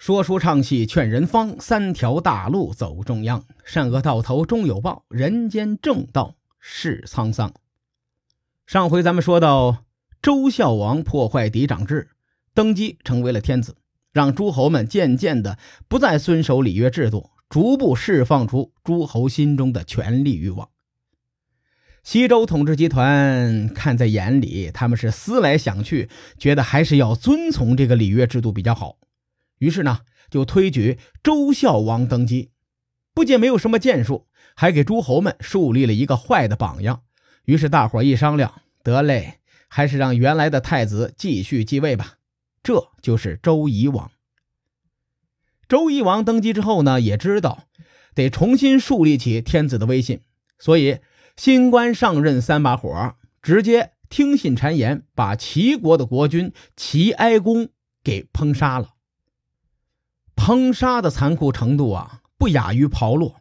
说书唱戏劝人方，三条大路走中央。善恶到头终有报，人间正道是沧桑。上回咱们说到，周孝王破坏嫡长制，登基成为了天子，让诸侯们渐渐的不再遵守礼乐制度，逐步释放出诸侯心中的权力欲望。西周统治集团看在眼里，他们是思来想去，觉得还是要遵从这个礼乐制度比较好。于是呢，就推举周孝王登基，不仅没有什么建树，还给诸侯们树立了一个坏的榜样。于是大伙一商量，得嘞，还是让原来的太子继续继位吧。这就是周夷王。周夷王登基之后呢，也知道得重新树立起天子的威信，所以新官上任三把火，直接听信谗言，把齐国的国君齐哀公给烹杀了。烹杀的残酷程度啊，不亚于炮烙。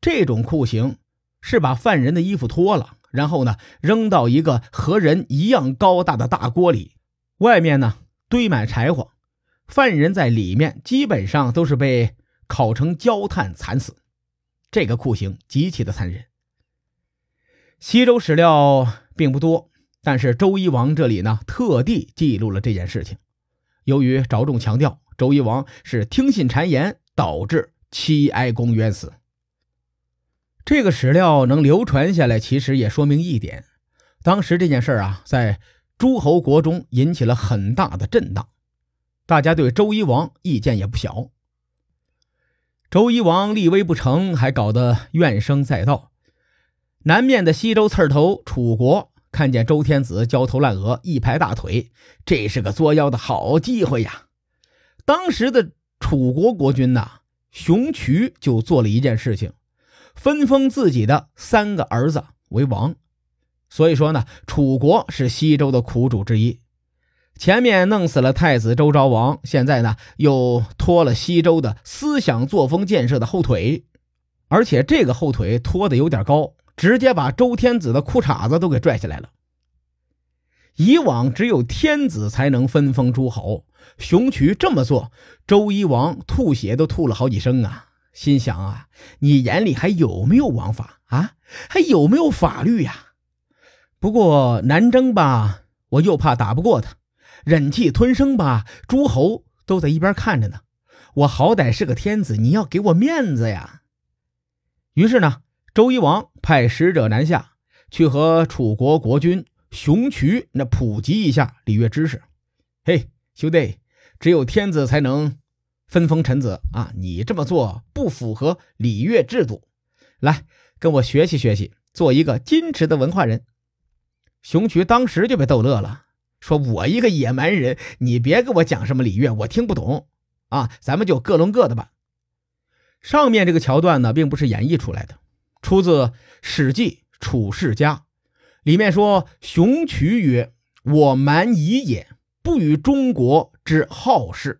这种酷刑是把犯人的衣服脱了，然后呢扔到一个和人一样高大的大锅里，外面呢堆满柴火，犯人在里面基本上都是被烤成焦炭惨死。这个酷刑极其的残忍。西周史料并不多，但是周夷王这里呢特地记录了这件事情。由于着重强调。周夷王是听信谗言，导致齐哀公冤死。这个史料能流传下来，其实也说明一点：当时这件事啊，在诸侯国中引起了很大的震荡，大家对周夷王意见也不小。周夷王立威不成，还搞得怨声载道。南面的西周刺头楚国看见周天子焦头烂额，一拍大腿，这是个作妖的好机会呀！当时的楚国国君呐，熊渠就做了一件事情，分封自己的三个儿子为王。所以说呢，楚国是西周的苦主之一。前面弄死了太子周昭王，现在呢又拖了西周的思想作风建设的后腿，而且这个后腿拖的有点高，直接把周天子的裤衩子都给拽下来了。以往只有天子才能分封诸侯。熊渠这么做，周夷王吐血都吐了好几声啊！心想啊，你眼里还有没有王法啊？还有没有法律呀？不过南征吧，我又怕打不过他；忍气吞声吧，诸侯都在一边看着呢。我好歹是个天子，你要给我面子呀！于是呢，周夷王派使者南下去和楚国国君熊渠那普及一下礼乐知识。嘿，兄弟！只有天子才能分封臣子啊！你这么做不符合礼乐制度，来跟我学习学习，做一个矜持的文化人。熊渠当时就被逗乐了，说：“我一个野蛮人，你别跟我讲什么礼乐，我听不懂啊！咱们就各论各的吧。”上面这个桥段呢，并不是演绎出来的，出自《史记·楚世家》，里面说：“熊渠曰：‘我蛮夷也。’”不与中国之好事。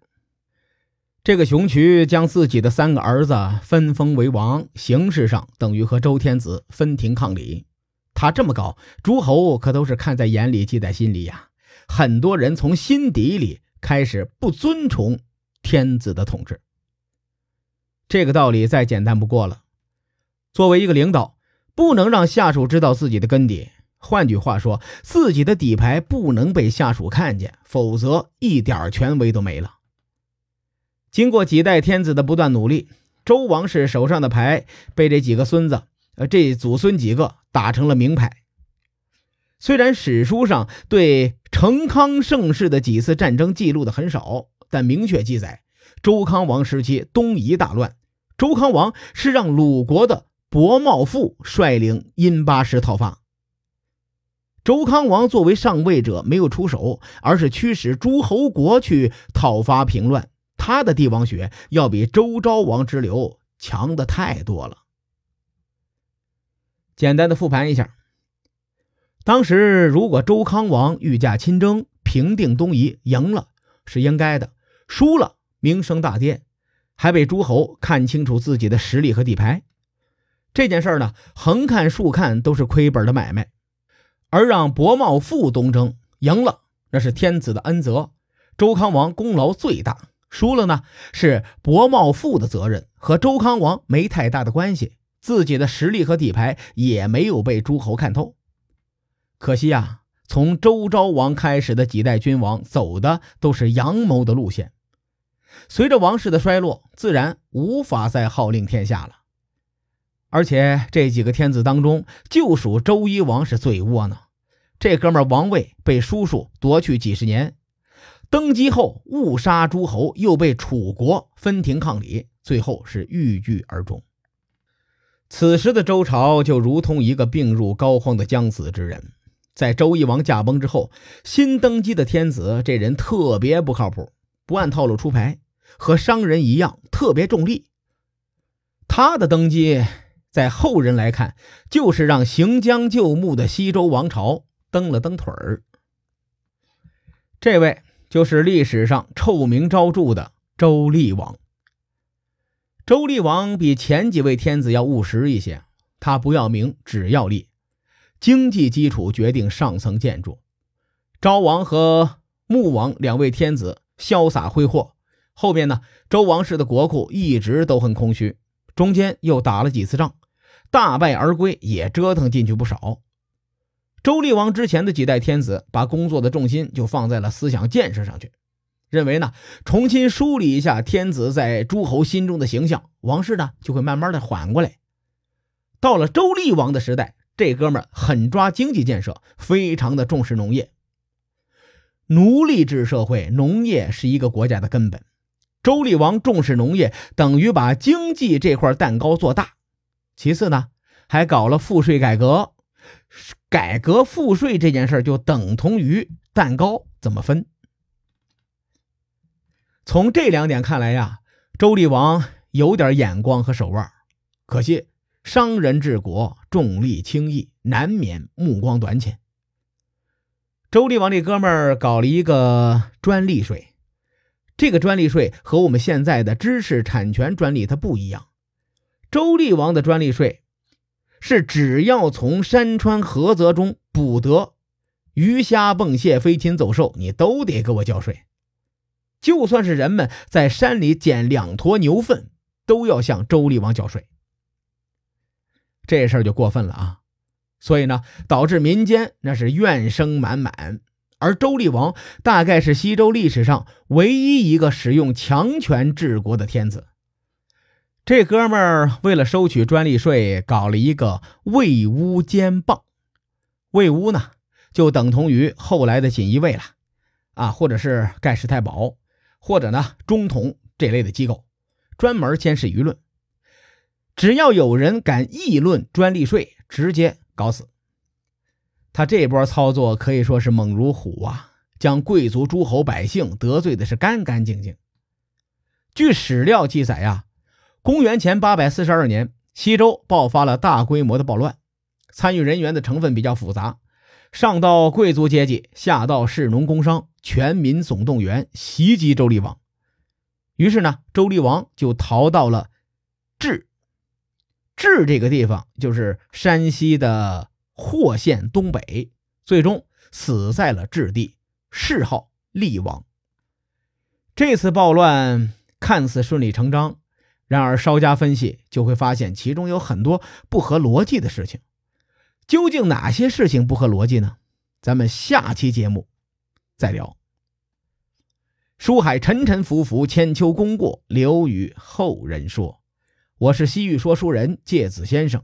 这个熊渠将自己的三个儿子分封为王，形式上等于和周天子分庭抗礼。他这么搞，诸侯可都是看在眼里，记在心里呀。很多人从心底里开始不尊崇天子的统治。这个道理再简单不过了。作为一个领导，不能让下属知道自己的根底。换句话说，自己的底牌不能被下属看见，否则一点权威都没了。经过几代天子的不断努力，周王室手上的牌被这几个孙子，呃，这祖孙几个打成了名牌。虽然史书上对成康盛世的几次战争记录的很少，但明确记载，周康王时期东夷大乱，周康王是让鲁国的伯茂父率领殷八师讨伐。周康王作为上位者，没有出手，而是驱使诸侯国去讨伐平乱。他的帝王血要比周昭王之流强的太多了。简单的复盘一下：当时如果周康王御驾亲征，平定东夷，赢了是应该的；输了，名声大跌，还被诸侯看清楚自己的实力和底牌。这件事呢，横看竖看都是亏本的买卖。而让伯茂富东征赢了，那是天子的恩泽，周康王功劳最大，输了呢是伯茂富的责任，和周康王没太大的关系，自己的实力和底牌也没有被诸侯看透。可惜呀，从周昭王开始的几代君王走的都是阳谋的路线，随着王室的衰落，自然无法再号令天下了。而且这几个天子当中，就属周一王是最窝囊。这哥们儿王位被叔叔夺去几十年，登基后误杀诸侯，又被楚国分庭抗礼，最后是郁郁而终。此时的周朝就如同一个病入膏肓的将死之人。在周懿王驾崩之后，新登基的天子这人特别不靠谱，不按套路出牌，和商人一样特别重利。他的登基。在后人来看，就是让行将就木的西周王朝蹬了蹬腿儿。这位就是历史上臭名昭著的周厉王。周厉王比前几位天子要务实一些，他不要名，只要利，经济基础决定上层建筑。昭王和穆王两位天子潇洒挥霍，后边呢，周王室的国库一直都很空虚，中间又打了几次仗。大败而归，也折腾进去不少。周厉王之前的几代天子，把工作的重心就放在了思想建设上去，认为呢，重新梳理一下天子在诸侯心中的形象，王室呢就会慢慢的缓过来。到了周厉王的时代，这哥们狠抓经济建设，非常的重视农业。奴隶制社会，农业是一个国家的根本。周厉王重视农业，等于把经济这块蛋糕做大。其次呢，还搞了赋税改革，改革赋税这件事就等同于蛋糕怎么分。从这两点看来呀，周厉王有点眼光和手腕，可惜商人治国重利轻义，难免目光短浅。周厉王这哥们儿搞了一个专利税，这个专利税和我们现在的知识产权专利它不一样。周厉王的专利税是只要从山川河泽中捕得鱼虾蚌蟹飞禽走兽，你都得给我交税。就算是人们在山里捡两坨牛粪，都要向周厉王交税。这事儿就过分了啊！所以呢，导致民间那是怨声满满。而周厉王大概是西周历史上唯一一个使用强权治国的天子。这哥们儿为了收取专利税，搞了一个魏乌监棒。魏乌呢，就等同于后来的锦衣卫了，啊，或者是盖世太保，或者呢中统这类的机构，专门监视舆论。只要有人敢议论专利税，直接搞死。他这波操作可以说是猛如虎啊，将贵族、诸侯、百姓得罪的是干干净净。据史料记载呀。公元前八百四十二年，西周爆发了大规模的暴乱，参与人员的成分比较复杂，上到贵族阶级，下到士农工商，全民总动员袭击周厉王。于是呢，周厉王就逃到了治。治这个地方就是山西的霍县东北，最终死在了治地，谥号厉王。这次暴乱看似顺理成章。然而，稍加分析就会发现其中有很多不合逻辑的事情。究竟哪些事情不合逻辑呢？咱们下期节目再聊。书海沉沉浮浮，千秋功过留与后人说。我是西域说书人介子先生。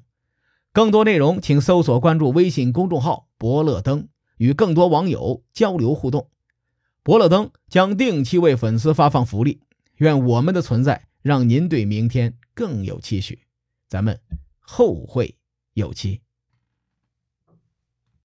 更多内容请搜索关注微信公众号“伯乐灯”，与更多网友交流互动。伯乐灯将定期为粉丝发放福利。愿我们的存在。让您对明天更有期许，咱们后会有期。